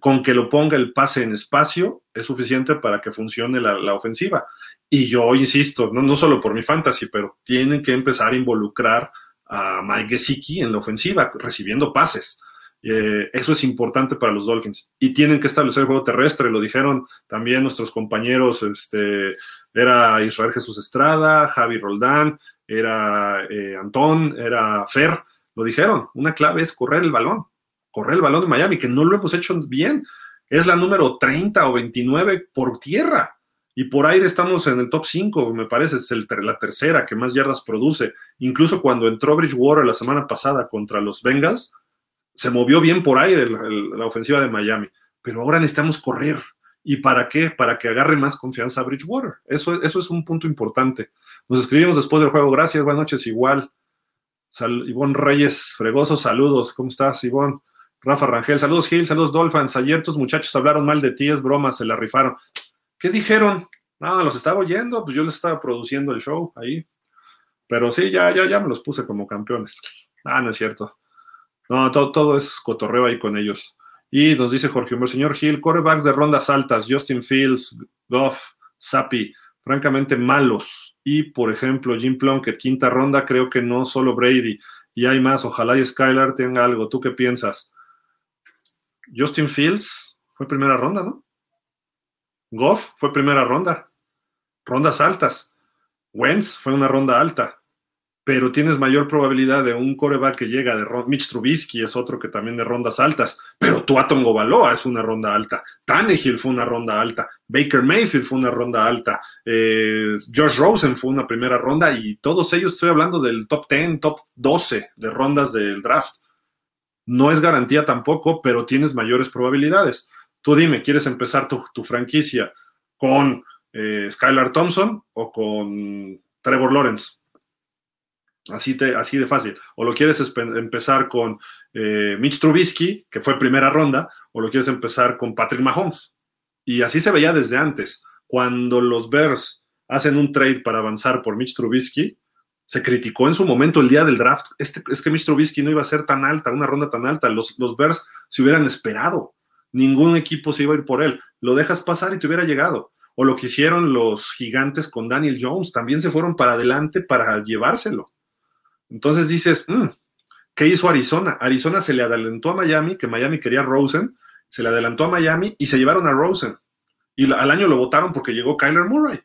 Con que lo ponga el pase en espacio es suficiente para que funcione la, ofensiva. Y yo insisto, no, no solo por mi fantasy, pero tienen que empezar a involucrar a Mike Gesicki en la ofensiva, recibiendo pases eh, eso es importante para los Dolphins. Y tienen que establecer el juego terrestre, lo dijeron también nuestros compañeros, este, era Israel Jesús Estrada, Javi Roldán, era eh, Antón, era Fer, lo dijeron. Una clave es correr el balón, correr el balón de Miami, que no lo hemos hecho bien. Es la número 30 o 29 por tierra. Y por aire estamos en el top 5, me parece, es la tercera que más yardas produce. Incluso cuando entró Bridgewater la semana pasada contra los Bengals, se movió bien por aire la ofensiva de Miami. Pero ahora necesitamos correr. ¿Y para qué? Para que agarre más confianza a Bridgewater. Eso, eso es un punto importante. Nos escribimos después del juego. Gracias, buenas noches, igual. Sal Ivonne Reyes, fregoso, saludos. ¿Cómo estás, Ivonne? Rafa Rangel, saludos Gil, saludos Dolphins. Ayer tus muchachos hablaron mal de ti, es broma, se la rifaron. ¿Qué dijeron? No, los estaba oyendo, pues yo les estaba produciendo el show ahí. Pero sí, ya, ya, ya me los puse como campeones. Ah, no es cierto. No, todo, todo es cotorreo ahí con ellos. Y nos dice Jorge Humber, señor Gil, corebacks de rondas altas, Justin Fields, Goff, Sapi, francamente malos. Y, por ejemplo, Jim Plunkett, quinta ronda, creo que no solo Brady. Y hay más, ojalá y Skylar tenga algo. ¿Tú qué piensas? Justin Fields fue primera ronda, ¿no? Goff fue primera ronda. Rondas altas. Wentz fue una ronda alta pero tienes mayor probabilidad de un coreback que llega de Mitch Trubisky es otro que también de rondas altas, pero Tuatongo Baloa es una ronda alta, Tannehill fue una ronda alta, Baker Mayfield fue una ronda alta, eh, Josh Rosen fue una primera ronda y todos ellos estoy hablando del top 10, top 12 de rondas del draft. No es garantía tampoco, pero tienes mayores probabilidades. Tú dime, ¿quieres empezar tu, franquicia con eh, Skylar Thompson o con Trevor Lawrence? Así, de fácil. O lo quieres empezar con eh, Mitch Trubisky, que fue primera ronda, o lo quieres empezar con Patrick Mahomes. Y así se veía desde antes. Cuando los Bears hacen un trade para avanzar por Mitch Trubisky, se criticó en su momento el día del draft. Este, es que Mitch Trubisky no iba a ser tan alta, una ronda tan alta. Los, los Bears se hubieran esperado. Ningún equipo se iba a ir por él. Lo dejas pasar y te hubiera llegado. O lo que hicieron los gigantes con Daniel Jones, también se fueron para adelante para llevárselo. Entonces dices, mm, ¿qué hizo Arizona? Arizona se le adelantó a Miami, que Miami quería Rosen, se le adelantó a Miami y se llevaron a Rosen. Y al año lo votaron porque llegó Kyler Murray.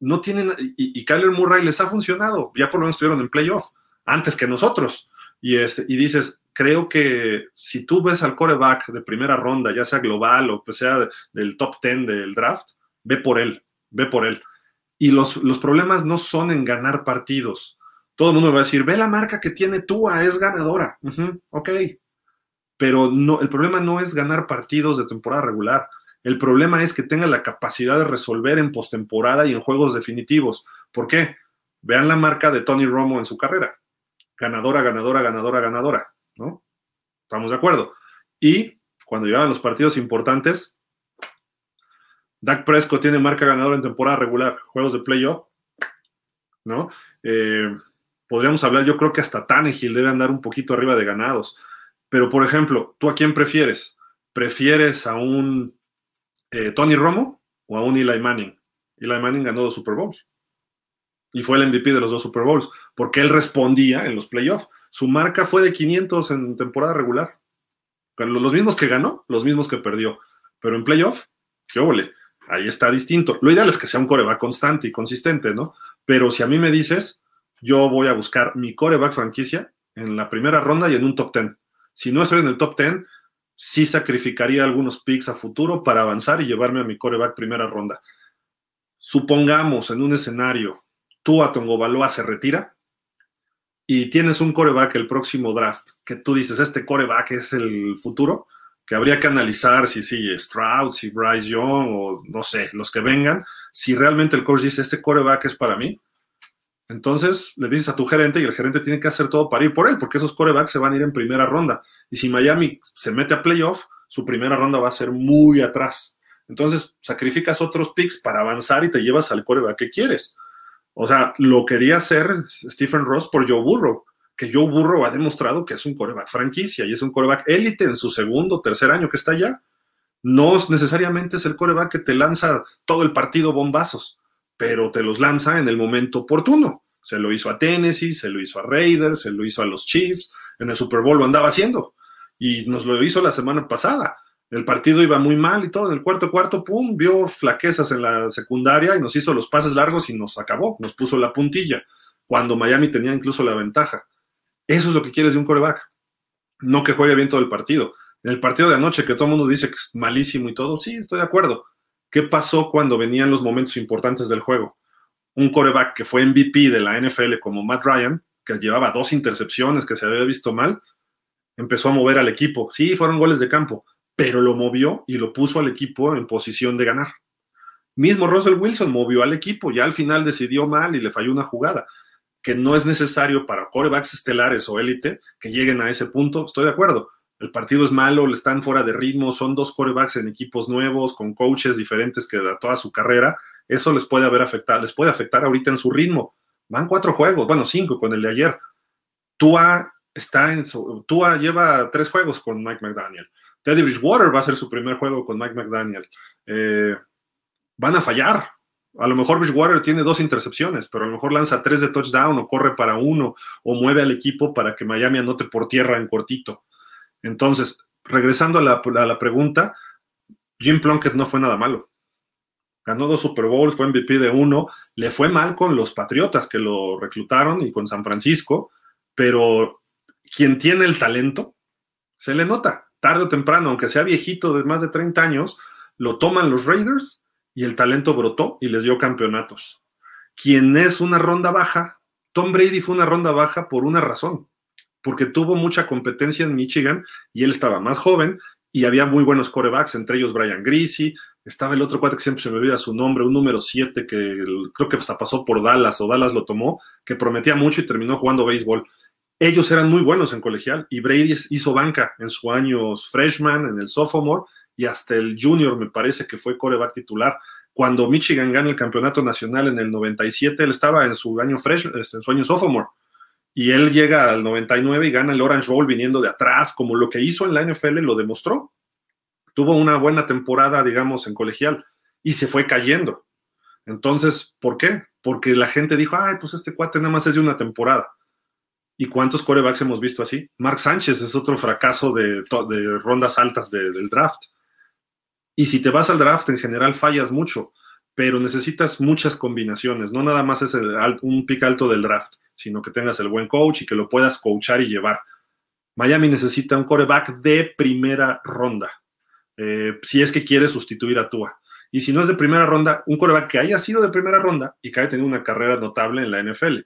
No tienen, y, Kyler Murray les ha funcionado, ya por lo menos estuvieron en playoff, antes que nosotros. Y, este, y dices, creo que si tú ves al coreback de primera ronda, ya sea global o que sea del top 10 del draft, ve por él, ve por él. Y los, los problemas no son en ganar partidos, todo el mundo va a decir, ve la marca que tiene Tua, es ganadora. ok. Pero no, el problema no es ganar partidos de temporada regular. El problema es que tenga la capacidad de resolver en postemporada y en juegos definitivos. ¿Por qué? Vean la marca de Tony Romo en su carrera. Ganadora, ganadora, ganadora, ganadora. ¿No? Estamos de acuerdo. Y cuando llegan los partidos importantes, Dak Prescott tiene marca ganadora en temporada regular, juegos de playoff, ¿no? Eh, podríamos hablar, yo creo que hasta Tannehill debe andar un poquito arriba de ganados. Pero, por ejemplo, ¿tú a quién prefieres? ¿Prefieres a un eh, Tony Romo o a un Eli Manning? Eli Manning ganó dos Super Bowls y fue el MVP de los dos Super Bowls porque él respondía en los playoffs. Su marca fue de 500 en temporada regular. Los mismos que ganó, los mismos que perdió. Pero en playoff, qué óvole, ahí está distinto. Lo ideal es que sea un coreback constante y consistente, ¿no? Pero si a mí me dices, yo voy a buscar mi coreback franquicia en la primera ronda y en un top 10. Si no estoy en el top 10, sí sacrificaría algunos picks a futuro para avanzar y llevarme a mi coreback primera ronda. Supongamos en un escenario, tú a Tongobaloa se retira y tienes un coreback el próximo draft que tú dices, este coreback es el futuro, que habría que analizar si sigue Stroud, si Bryce Young o no sé, los que vengan, si realmente el coach dice, este coreback es para mí, entonces le dices a tu gerente y el gerente tiene que hacer todo para ir por él, porque esos corebacks se van a ir en primera ronda. Y si Miami se mete a playoff, su primera ronda va a ser muy atrás. Entonces sacrificas otros picks para avanzar y te llevas al coreback que quieres. O sea, lo quería hacer Stephen Ross por Joe Burrow, que Joe Burrow ha demostrado que es un coreback franquicia y es un coreback élite en su segundo o tercer año que está allá. No necesariamente es el coreback que te lanza todo el partido bombazos pero te los lanza en el momento oportuno. Se lo hizo a Tennessee, se lo hizo a Raiders, se lo hizo a los Chiefs, en el Super Bowl lo andaba haciendo y nos lo hizo la semana pasada. El partido iba muy mal y todo, en el cuarto cuarto, pum, vio flaquezas en la secundaria y nos hizo los pases largos y nos acabó, nos puso la puntilla, cuando Miami tenía incluso la ventaja. Eso es lo que quieres de un coreback, no que juegue bien todo el partido. En el partido de anoche, que todo el mundo dice que es malísimo y todo, sí, estoy de acuerdo, ¿Qué pasó cuando venían los momentos importantes del juego? Un coreback que fue MVP de la NFL como Matt Ryan, que llevaba dos intercepciones, que se había visto mal, empezó a mover al equipo. Sí, fueron goles de campo, pero lo movió y lo puso al equipo en posición de ganar. Mismo Russell Wilson movió al equipo, ya al final decidió mal y le falló una jugada, que no es necesario para corebacks estelares o élite que lleguen a ese punto, estoy de acuerdo. El partido es malo, le están fuera de ritmo, son dos corebacks en equipos nuevos, con coaches diferentes que de toda su carrera, eso les puede haber afectado, les puede afectar ahorita en su ritmo. Van cuatro juegos, bueno, cinco con el de ayer. Tua está en su, Tua lleva tres juegos con Mike McDaniel. Teddy Bridgewater va a ser su primer juego con Mike McDaniel. Eh, van a fallar. A lo mejor Bridgewater tiene dos intercepciones, pero a lo mejor lanza tres de touchdown o corre para uno o mueve al equipo para que Miami anote por tierra en cortito. Entonces, regresando a la, a la pregunta, Jim Plunkett no fue nada malo. Ganó dos Super Bowls, fue MVP de uno, le fue mal con los Patriotas que lo reclutaron y con San Francisco, pero quien tiene el talento, se le nota, tarde o temprano, aunque sea viejito de más de 30 años, lo toman los Raiders y el talento brotó y les dio campeonatos. Quien es una ronda baja, Tom Brady fue una ronda baja por una razón, porque tuvo mucha competencia en Michigan y él estaba más joven y había muy buenos corebacks, entre ellos Brian Greasy, estaba el otro cuate que siempre se me olvida su nombre, un número 7 que creo que hasta pasó por Dallas o Dallas lo tomó, que prometía mucho y terminó jugando béisbol. Ellos eran muy buenos en colegial y Brady hizo banca en sus años freshman, en el sophomore y hasta el junior me parece que fue coreback titular. Cuando Michigan gana el campeonato nacional en el 97, él estaba en su año fresh, en su año sophomore. Y él llega al 99 y gana el Orange Bowl viniendo de atrás, como lo que hizo en la NFL lo demostró. Tuvo una buena temporada, digamos, en colegial y se fue cayendo. Entonces, ¿por qué? Porque la gente dijo, ay, pues este cuate nada más es de una temporada. ¿Y cuántos corebacks hemos visto así? Mark Sánchez es otro fracaso de, rondas altas del draft. Y si te vas al draft, en general fallas mucho, pero necesitas muchas combinaciones. No nada más es un pick alto del draft, sino que tengas el buen coach y que lo puedas coachar y llevar. Miami necesita un coreback de primera ronda, eh, si es que quiere sustituir a Tua. Y si no es de primera ronda, un coreback que haya sido de primera ronda y que haya tenido una carrera notable en la NFL.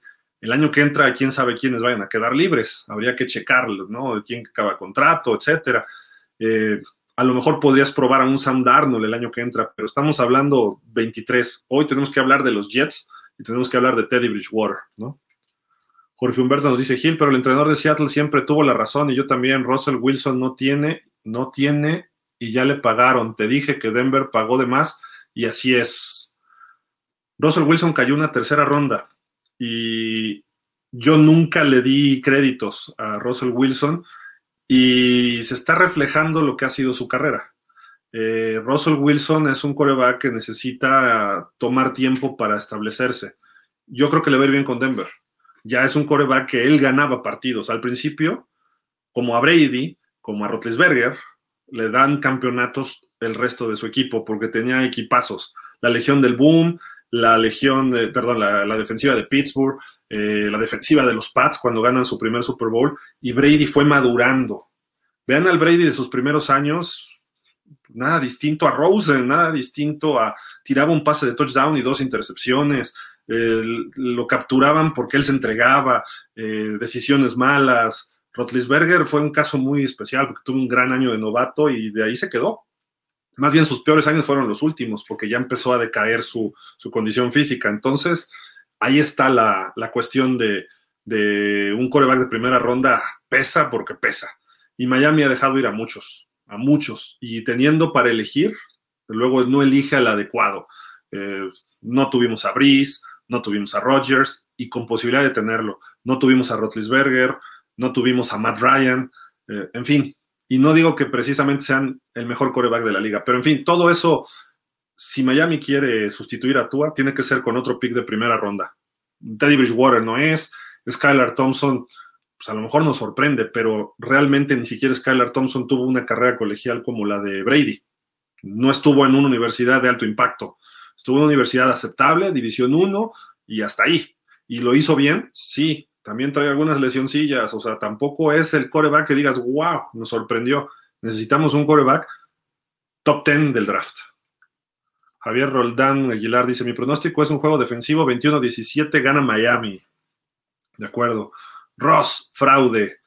El año que entra, quién sabe quiénes vayan a quedar libres. Habría que checarlo, ¿no? Quién acaba contrato, etcétera. Eh, a lo mejor podrías probar a un Sam Darnold el año que entra, pero estamos hablando 23. Hoy tenemos que hablar de los Jets y tenemos que hablar de Teddy Bridgewater, ¿no? Jorge Humberto nos dice Gil, pero el entrenador de Seattle siempre tuvo la razón y yo también. Russell Wilson no tiene, no tiene y ya le pagaron. Te dije que Denver pagó de más y así es. Russell Wilson cayó una tercera ronda y yo nunca le di créditos a Russell Wilson y se está reflejando lo que ha sido su carrera. Eh, Russell Wilson es un coreback que necesita tomar tiempo para establecerse. Yo creo que le va a ir bien con Denver. Ya es un coreback que él ganaba partidos. Al principio, como a Brady, como a Rotlisberger, le dan campeonatos el resto de su equipo porque tenía equipazos. La Legión del Boom, la Legión, de, perdón, la, defensiva de Pittsburgh, eh, la defensiva de los Pats cuando ganan su primer Super Bowl y Brady fue madurando. Vean al Brady de sus primeros años, nada distinto a Rosen, nada distinto a tiraba un pase de touchdown y dos intercepciones, lo capturaban porque él se entregaba, eh, decisiones malas. Rotlisberger fue un caso muy especial porque tuvo un gran año de novato y de ahí se quedó. Más bien sus peores años fueron los últimos porque ya empezó a decaer su, su condición física. Entonces, ahí está la, cuestión de, un coreback de primera ronda, pesa porque pesa. Y Miami ha dejado ir a muchos, a muchos. Y teniendo para elegir, luego no elige al adecuado. Eh, no tuvimos a Breeze, no tuvimos a Rodgers y con posibilidad de tenerlo. No tuvimos a Rotlisberger, no tuvimos a Matt Ryan, eh, en fin. Y no digo que precisamente sean el mejor coreback de la liga, pero en fin, todo eso si Miami quiere sustituir a Tua, tiene que ser con otro pick de primera ronda. Teddy Bridgewater no es, Skylar Thompson, pues a lo mejor nos sorprende, pero realmente ni siquiera Skylar Thompson tuvo una carrera colegial como la de Brady. No estuvo en una universidad de alto impacto. Estuvo en una universidad aceptable, División 1, y hasta ahí. ¿Y lo hizo bien? Sí. También trae algunas lesioncillas, o sea, tampoco es el coreback que digas, wow, nos sorprendió. Necesitamos un coreback top 10 del draft. Javier Roldán Aguilar dice, mi pronóstico es un juego defensivo 21-17, gana Miami. De acuerdo. Ross, fraude.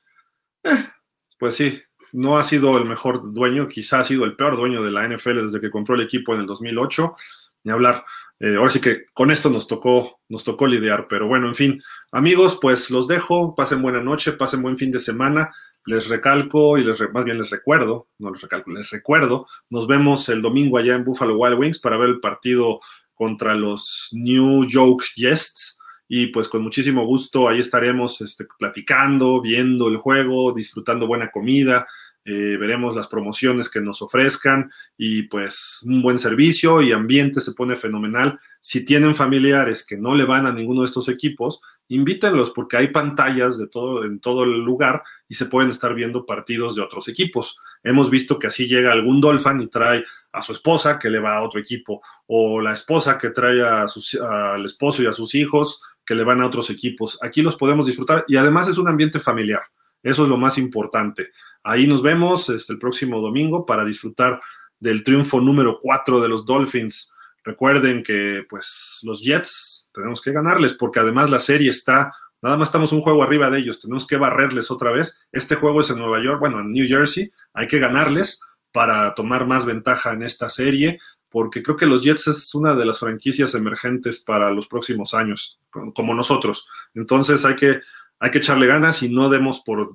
Eh, pues sí, no ha sido el mejor dueño, quizá ha sido el peor dueño de la NFL desde que compró el equipo en el 2008. Ni hablar. Eh, ahora sí que con esto nos tocó, nos tocó lidiar, pero bueno, en fin, amigos, pues los dejo, pasen buena noche, pasen buen fin de semana, les recalco y les, más bien les recuerdo, no les recalco, les recuerdo, nos vemos el domingo allá en Buffalo Wild Wings para ver el partido contra los New York Jets. Y pues con muchísimo gusto ahí estaremos este, platicando, viendo el juego, disfrutando buena comida, eh, veremos las promociones que nos ofrezcan y pues un buen servicio y ambiente se pone fenomenal. Si tienen familiares que no le van a ninguno de estos equipos, invítenlos porque hay pantallas de todo, en todo el lugar y se pueden estar viendo partidos de otros equipos. Hemos visto que así llega algún Dolphin y trae a su esposa que le va a otro equipo o la esposa que trae a al esposo y a sus hijos que le van a otros equipos. Aquí los podemos disfrutar y además es un ambiente familiar. Eso es lo más importante. Ahí nos vemos este, el próximo domingo para disfrutar del triunfo número 4 de los Dolphins. Recuerden que pues los Jets tenemos que ganarles porque además la serie está, nada más estamos un juego arriba de ellos, tenemos que barrerles otra vez. Este juego es en Nueva York, bueno, en New Jersey, hay que ganarles para tomar más ventaja en esta serie porque creo que los Jets es una de las franquicias emergentes para los próximos años, como nosotros. Entonces hay que hay que echarle ganas y no demos por,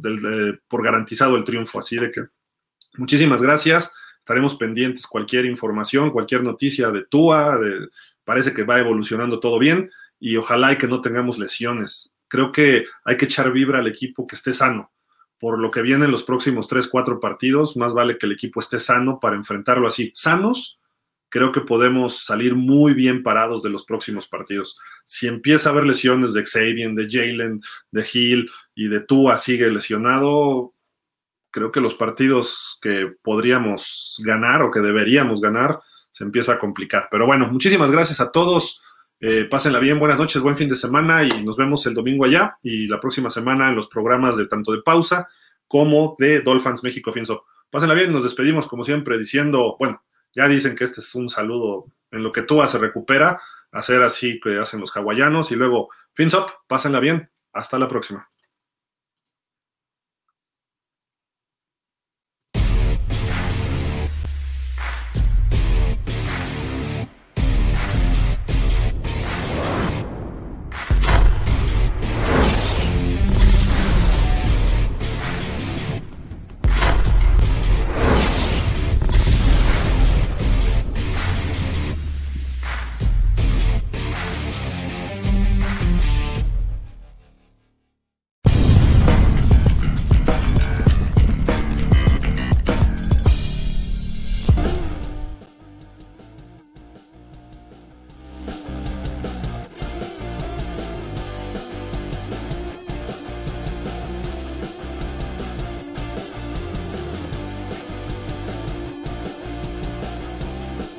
garantizado el triunfo. Así de que muchísimas gracias. Estaremos pendientes cualquier información, cualquier noticia de Tua. parece que va evolucionando todo bien y ojalá y que no tengamos lesiones. Creo que hay que echar vibra al equipo que esté sano. Por lo que viene en los próximos 3, 4 partidos, más vale que el equipo esté sano para enfrentarlo así. Sanos creo que podemos salir muy bien parados de los próximos partidos. Si empieza a haber lesiones de Xavier, de Jalen, de Hill y de Tua sigue lesionado, creo que los partidos que podríamos ganar o que deberíamos ganar se empieza a complicar. Pero bueno, muchísimas gracias a todos. Eh, pásenla bien, buenas noches, buen fin de semana y nos vemos el domingo allá y la próxima semana en los programas de tanto de pausa como de Dolphins México Finso. Pásenla bien, nos despedimos como siempre diciendo, bueno, ya dicen que este es un saludo en lo que tú se recupera, hacer así que hacen los hawaianos y luego, fins up, pásenla bien, hasta la próxima.